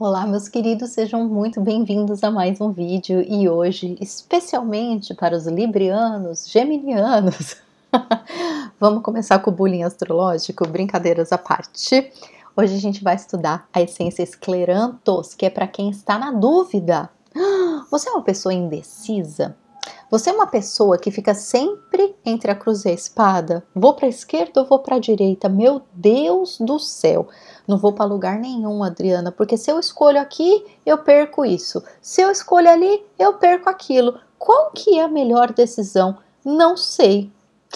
Olá, meus queridos, sejam muito bem-vindos a mais um vídeo e hoje, especialmente para os librianos, geminianos, vamos começar com o bullying astrológico, brincadeiras à parte. Hoje a gente vai estudar a essência esclerantos, que é para quem está na dúvida. Você é uma pessoa indecisa? Você é uma pessoa que fica sempre entre a cruz e a espada? Vou para a esquerda ou vou para a direita? Meu Deus do céu! Não vou para lugar nenhum, Adriana, porque se eu escolho aqui, eu perco isso. Se eu escolho ali, eu perco aquilo. Qual que é a melhor decisão? Não sei.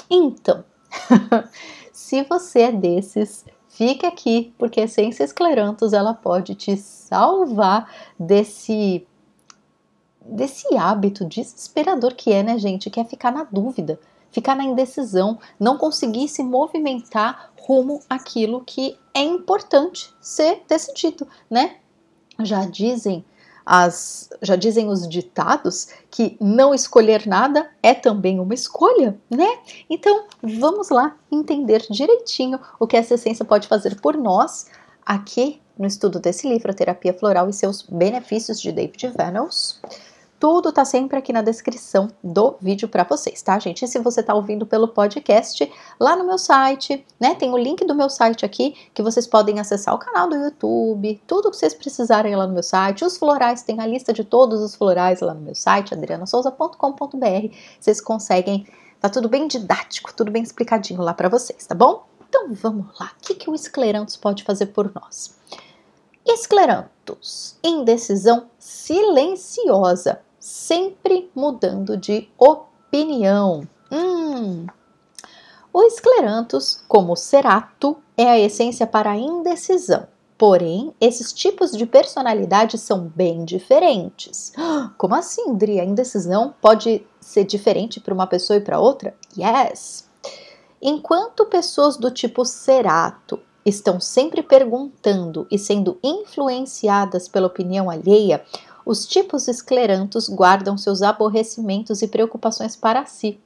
Então, se você é desses, fique aqui, porque a Essência Esclerantos ela pode te salvar desse desse hábito desesperador que é, né, gente? Que é ficar na dúvida, ficar na indecisão, não conseguir se movimentar rumo àquilo que é importante ser decidido, né? Já dizem as, já dizem os ditados que não escolher nada é também uma escolha, né? Então vamos lá entender direitinho o que essa essência pode fazer por nós aqui no estudo desse livro, A Terapia Floral e seus Benefícios de David Venables. Tudo tá sempre aqui na descrição do vídeo para vocês, tá, gente? E se você tá ouvindo pelo podcast, lá no meu site, né? Tem o link do meu site aqui que vocês podem acessar o canal do YouTube, tudo que vocês precisarem lá no meu site. Os florais, tem a lista de todos os florais lá no meu site, adrianasouza.com.br. Vocês conseguem, tá tudo bem didático, tudo bem explicadinho lá para vocês, tá bom? Então vamos lá. O que, que o esclerantos pode fazer por nós? Esclerantos, indecisão silenciosa sempre mudando de opinião. Hum. O esclerantos, como cerato, é a essência para a indecisão. Porém, esses tipos de personalidade são bem diferentes. Como assim, Dri? A indecisão pode ser diferente para uma pessoa e para outra? Yes! Enquanto pessoas do tipo cerato estão sempre perguntando e sendo influenciadas pela opinião alheia, os tipos esclerantos guardam seus aborrecimentos e preocupações para si.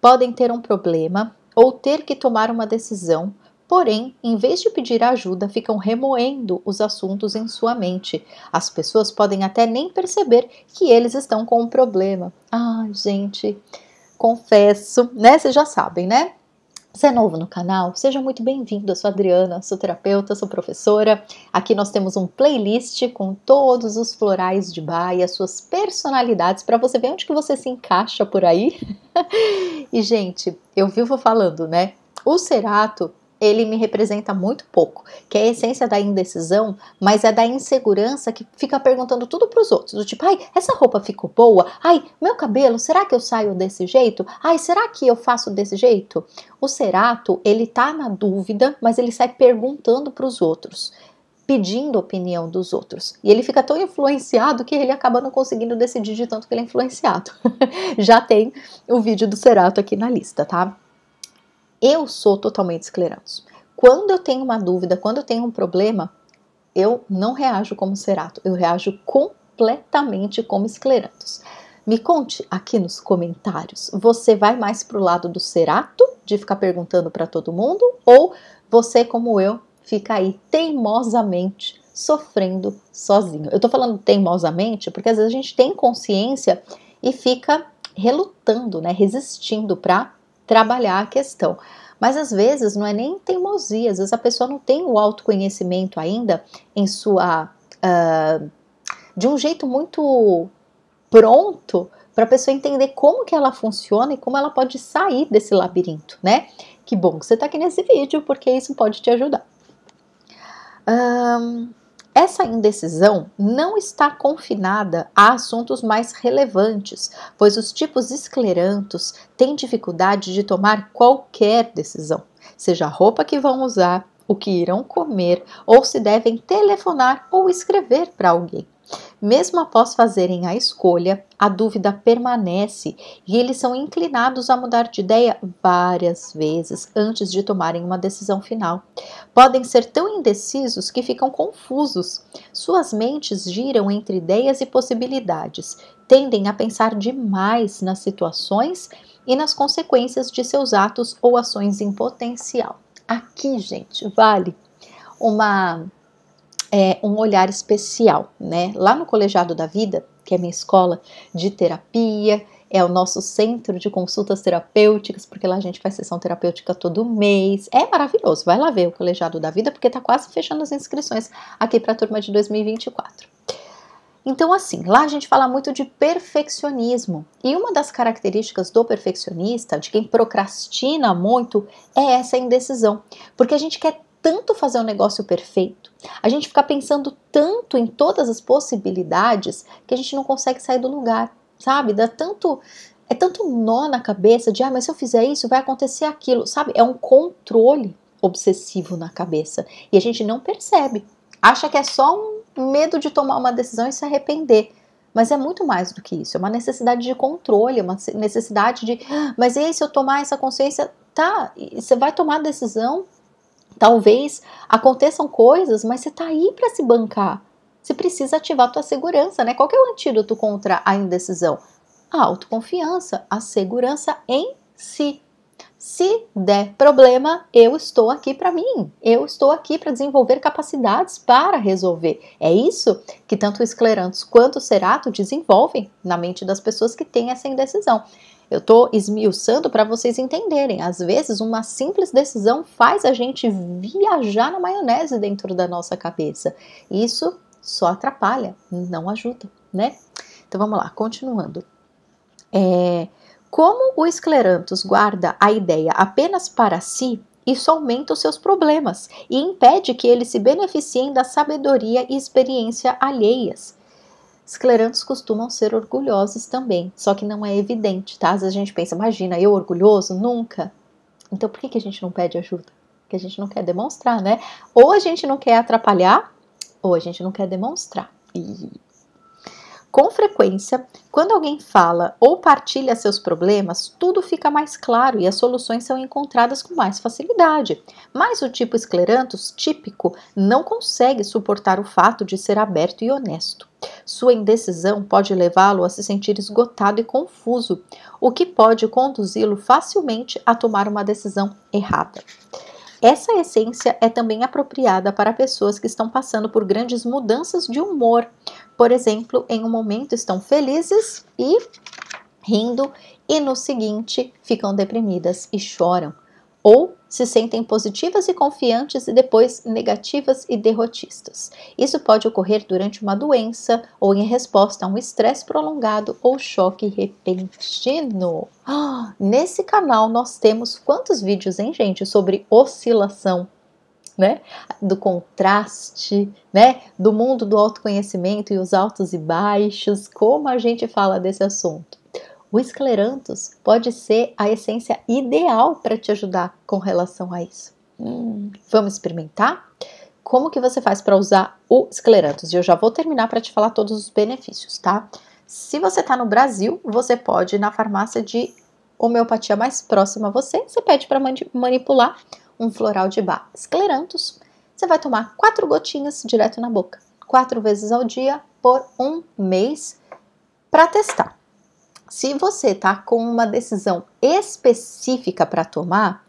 Podem ter um problema ou ter que tomar uma decisão, porém, em vez de pedir ajuda, ficam remoendo os assuntos em sua mente. As pessoas podem até nem perceber que eles estão com um problema. Ah, gente, confesso, né? Vocês já sabem, né? Você é novo no canal? Seja muito bem-vindo. Eu sou Adriana, sou terapeuta, sou professora. Aqui nós temos um playlist com todos os florais de Bahia, suas personalidades, para você ver onde que você se encaixa por aí. e, gente, eu vivo falando, né? O Cerato ele me representa muito pouco, que é a essência da indecisão, mas é da insegurança que fica perguntando tudo para os outros, do tipo, ai, essa roupa ficou boa? Ai, meu cabelo, será que eu saio desse jeito? Ai, será que eu faço desse jeito? O Cerato, ele tá na dúvida, mas ele sai perguntando para os outros pedindo opinião dos outros. E ele fica tão influenciado que ele acaba não conseguindo decidir de tanto que ele é influenciado. Já tem o vídeo do Cerato aqui na lista, tá? Eu sou totalmente escleranto. Quando eu tenho uma dúvida, quando eu tenho um problema, eu não reajo como cerato, eu reajo completamente como esclerantos. Me conte aqui nos comentários, você vai mais pro lado do cerato, de ficar perguntando para todo mundo, ou você, como eu, fica aí teimosamente sofrendo sozinho? Eu tô falando teimosamente porque às vezes a gente tem consciência e fica relutando, né, resistindo para trabalhar a questão. Mas às vezes não é nem teimosia, às vezes a pessoa não tem o autoconhecimento ainda em sua. Uh, de um jeito muito pronto para a pessoa entender como que ela funciona e como ela pode sair desse labirinto, né? Que bom que você está aqui nesse vídeo, porque isso pode te ajudar. Um, essa indecisão não está confinada a assuntos mais relevantes, pois os tipos esclerantos têm dificuldade de tomar qualquer decisão, seja a roupa que vão usar, o que irão comer ou se devem telefonar ou escrever para alguém. Mesmo após fazerem a escolha, a dúvida permanece e eles são inclinados a mudar de ideia várias vezes antes de tomarem uma decisão final. Podem ser tão indecisos que ficam confusos. Suas mentes giram entre ideias e possibilidades, tendem a pensar demais nas situações e nas consequências de seus atos ou ações em potencial. Aqui, gente, vale uma é, um olhar especial, né? Lá no Colegiado da Vida, que é minha escola de terapia, é o nosso centro de consultas terapêuticas, porque lá a gente faz sessão terapêutica todo mês. É maravilhoso, vai lá ver o Colegiado da Vida, porque tá quase fechando as inscrições aqui para a turma de 2024. Então, assim, lá a gente fala muito de perfeccionismo. E uma das características do perfeccionista, de quem procrastina muito, é essa indecisão. Porque a gente quer tanto fazer um negócio perfeito, a gente fica pensando tanto em todas as possibilidades que a gente não consegue sair do lugar, sabe? Dá tanto. É tanto nó na cabeça de, ah, mas se eu fizer isso, vai acontecer aquilo, sabe? É um controle obsessivo na cabeça. E a gente não percebe. Acha que é só um medo de tomar uma decisão e se arrepender. Mas é muito mais do que isso. É uma necessidade de controle, é uma necessidade de. Ah, mas e aí, se eu tomar essa consciência? Tá, você vai tomar a decisão Talvez aconteçam coisas, mas você tá aí para se bancar. Você precisa ativar a tua segurança, né? Qual é o antídoto contra a indecisão? A autoconfiança, a segurança em si. Se der problema, eu estou aqui para mim. Eu estou aqui para desenvolver capacidades para resolver. É isso que tanto o esclerantos quanto o cerato desenvolvem na mente das pessoas que têm essa indecisão. Eu estou esmiuçando para vocês entenderem. Às vezes, uma simples decisão faz a gente viajar na maionese dentro da nossa cabeça. Isso só atrapalha, não ajuda, né? Então vamos lá, continuando. É, como o esclerantus guarda a ideia apenas para si, isso aumenta os seus problemas e impede que eles se beneficiem da sabedoria e experiência alheias. Esclerantes costumam ser orgulhosos também, só que não é evidente, tá? Às vezes a gente pensa, imagina, eu orgulhoso? Nunca. Então por que, que a gente não pede ajuda? Porque a gente não quer demonstrar, né? Ou a gente não quer atrapalhar, ou a gente não quer demonstrar. E com frequência, quando alguém fala ou partilha seus problemas, tudo fica mais claro e as soluções são encontradas com mais facilidade. Mas o tipo esclerantus típico não consegue suportar o fato de ser aberto e honesto. Sua indecisão pode levá-lo a se sentir esgotado e confuso, o que pode conduzi-lo facilmente a tomar uma decisão errada. Essa essência é também apropriada para pessoas que estão passando por grandes mudanças de humor. Por exemplo, em um momento estão felizes e rindo, e no seguinte ficam deprimidas e choram ou se sentem positivas e confiantes e depois negativas e derrotistas. Isso pode ocorrer durante uma doença ou em resposta a um estresse prolongado ou choque repentino. Nesse canal nós temos quantos vídeos, hein, gente, sobre oscilação né? Do contraste, né? Do mundo do autoconhecimento e os altos e baixos, como a gente fala desse assunto. O esclerantus pode ser a essência ideal para te ajudar com relação a isso. Hum, vamos experimentar? Como que você faz para usar o esclerantus? E eu já vou terminar para te falar todos os benefícios, tá? Se você está no Brasil, você pode ir na farmácia de homeopatia mais próxima a você, você pede para manipular um floral de bar esclerantus. Você vai tomar quatro gotinhas direto na boca, quatro vezes ao dia por um mês para testar. Se você tá com uma decisão específica para tomar,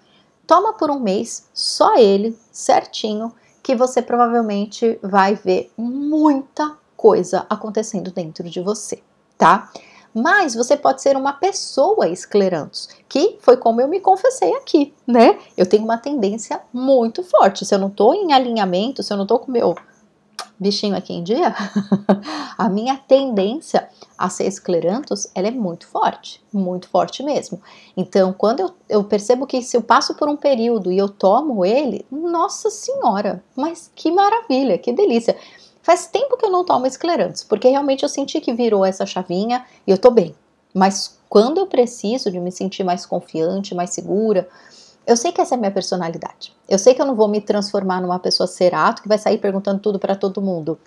toma por um mês só ele, certinho, que você provavelmente vai ver muita coisa acontecendo dentro de você, tá? Mas você pode ser uma pessoa esclerantos, que foi como eu me confessei aqui, né? Eu tenho uma tendência muito forte. Se eu não tô em alinhamento, se eu não tô com meu bichinho aqui em dia, a minha tendência a ser esclerantos, ela é muito forte, muito forte mesmo. Então, quando eu, eu percebo que se eu passo por um período e eu tomo ele, nossa senhora, mas que maravilha, que delícia. Faz tempo que eu não tomo esclerantes, porque realmente eu senti que virou essa chavinha e eu tô bem. Mas quando eu preciso de me sentir mais confiante, mais segura, eu sei que essa é a minha personalidade. Eu sei que eu não vou me transformar numa pessoa cerato que vai sair perguntando tudo para todo mundo.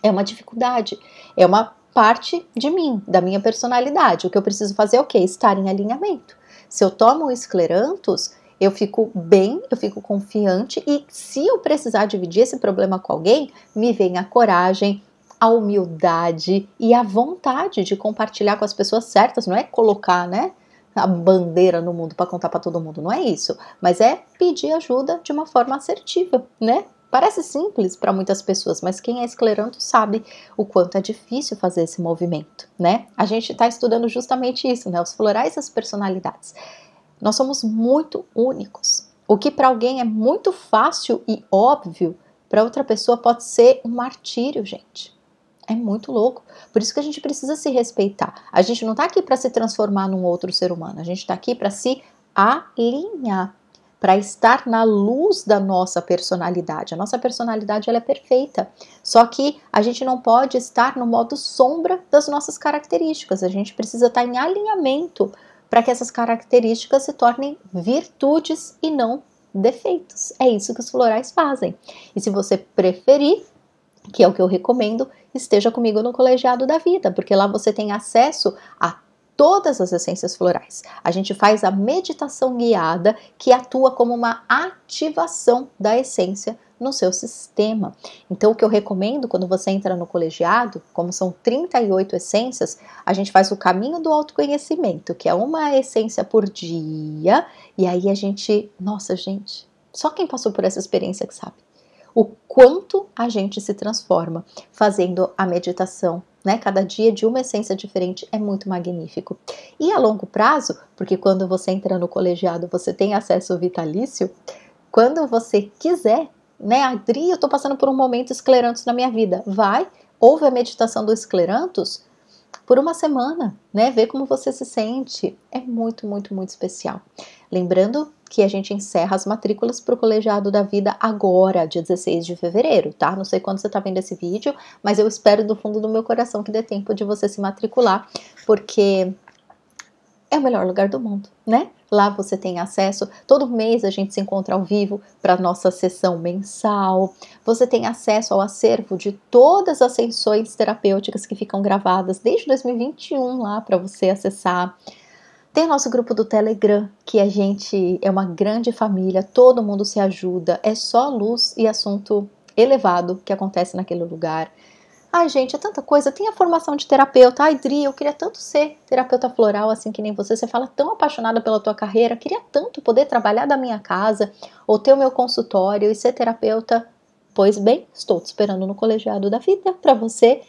É uma dificuldade, é uma parte de mim, da minha personalidade. O que eu preciso fazer é o quê? Estar em alinhamento. Se eu tomo o esclerantus, eu fico bem, eu fico confiante e se eu precisar dividir esse problema com alguém, me vem a coragem, a humildade e a vontade de compartilhar com as pessoas certas, não é colocar, né? a bandeira no mundo para contar para todo mundo, não é isso, mas é pedir ajuda de uma forma assertiva, né? Parece simples para muitas pessoas, mas quem é escleranto sabe o quanto é difícil fazer esse movimento, né? A gente está estudando justamente isso, né? Os florais e as personalidades. Nós somos muito únicos. O que para alguém é muito fácil e óbvio, para outra pessoa pode ser um martírio, gente. É muito louco. Por isso que a gente precisa se respeitar. A gente não está aqui para se transformar num outro ser humano. A gente está aqui para se alinhar para estar na luz da nossa personalidade. A nossa personalidade ela é perfeita, só que a gente não pode estar no modo sombra das nossas características. A gente precisa estar em alinhamento para que essas características se tornem virtudes e não defeitos. É isso que os florais fazem. E se você preferir, que é o que eu recomendo, esteja comigo no colegiado da vida, porque lá você tem acesso a todas as essências florais. A gente faz a meditação guiada que atua como uma ativação da essência no seu sistema. Então, o que eu recomendo quando você entra no colegiado, como são 38 essências, a gente faz o caminho do autoconhecimento, que é uma essência por dia, e aí a gente, nossa, gente, só quem passou por essa experiência que sabe o quanto a gente se transforma fazendo a meditação, né? Cada dia de uma essência diferente é muito magnífico. E a longo prazo, porque quando você entra no colegiado você tem acesso vitalício, quando você quiser, né? Adri, eu tô passando por um momento esclerantos na minha vida. Vai, ouve a meditação do esclerantos por uma semana, né? Ver como você se sente. É muito, muito, muito especial. Lembrando que a gente encerra as matrículas para o Colegiado da Vida agora, dia 16 de fevereiro, tá? Não sei quando você está vendo esse vídeo, mas eu espero do fundo do meu coração que dê tempo de você se matricular, porque é o melhor lugar do mundo, né? Lá você tem acesso, todo mês a gente se encontra ao vivo para nossa sessão mensal. Você tem acesso ao acervo de todas as sessões terapêuticas que ficam gravadas desde 2021 lá para você acessar. Tem nosso grupo do Telegram, que a gente é uma grande família, todo mundo se ajuda, é só luz e assunto elevado que acontece naquele lugar. Ai, gente, é tanta coisa. Tem a formação de terapeuta. Ai, Dri, eu queria tanto ser terapeuta floral, assim que nem você. Você fala tão apaixonada pela tua carreira. Queria tanto poder trabalhar da minha casa ou ter o meu consultório e ser terapeuta. Pois bem, estou te esperando no colegiado da vida para você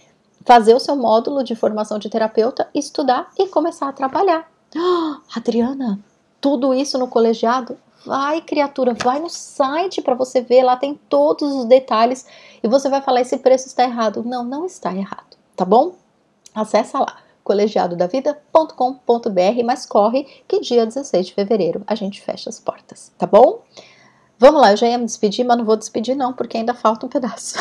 fazer o seu módulo de formação de terapeuta, estudar e começar a trabalhar. Adriana, tudo isso no colegiado? Vai, criatura, vai no site para você ver, lá tem todos os detalhes e você vai falar esse preço está errado. Não, não está errado, tá bom? Acessa lá colegiadodavida.com.br, mas corre que dia 16 de fevereiro a gente fecha as portas, tá bom? Vamos lá, eu já ia me despedir, mas não vou despedir não, porque ainda falta um pedaço.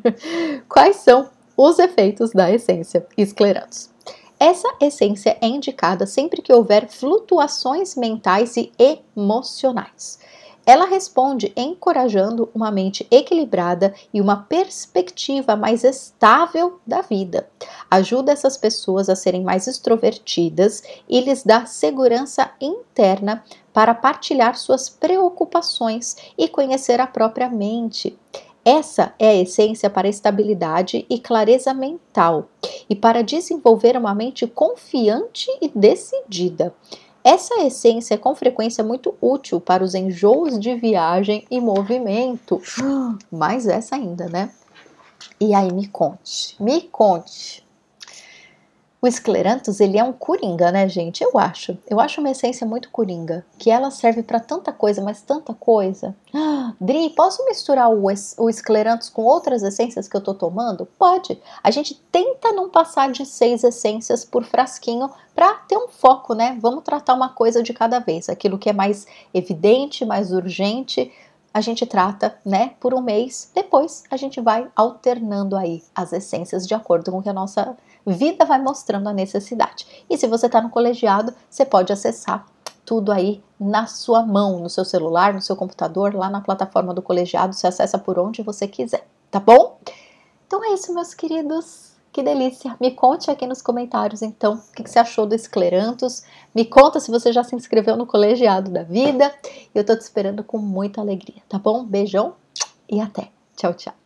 Quais são os efeitos da essência esclerantes? Essa essência é indicada sempre que houver flutuações mentais e emocionais. Ela responde encorajando uma mente equilibrada e uma perspectiva mais estável da vida. Ajuda essas pessoas a serem mais extrovertidas e lhes dá segurança interna para partilhar suas preocupações e conhecer a própria mente. Essa é a essência para estabilidade e clareza mental e para desenvolver uma mente confiante e decidida. Essa essência é com frequência muito útil para os enjoos de viagem e movimento. Mais essa ainda, né? E aí me conte, me conte, o escleranthus, ele é um coringa, né, gente? Eu acho. Eu acho uma essência muito coringa, que ela serve para tanta coisa, mas tanta coisa. Ah, Dri, posso misturar o, o com outras essências que eu tô tomando? Pode. A gente tenta não passar de seis essências por frasquinho para ter um foco, né? Vamos tratar uma coisa de cada vez. Aquilo que é mais evidente, mais urgente, a gente trata, né, por um mês. Depois a gente vai alternando aí as essências de acordo com que a nossa vida vai mostrando a necessidade. E se você está no colegiado, você pode acessar tudo aí na sua mão, no seu celular, no seu computador, lá na plataforma do colegiado, você acessa por onde você quiser, tá bom? Então é isso, meus queridos. Que delícia! Me conte aqui nos comentários, então, o que você achou do Esclerantos. Me conta se você já se inscreveu no Colegiado da Vida. Eu tô te esperando com muita alegria, tá bom? Beijão e até. Tchau, tchau.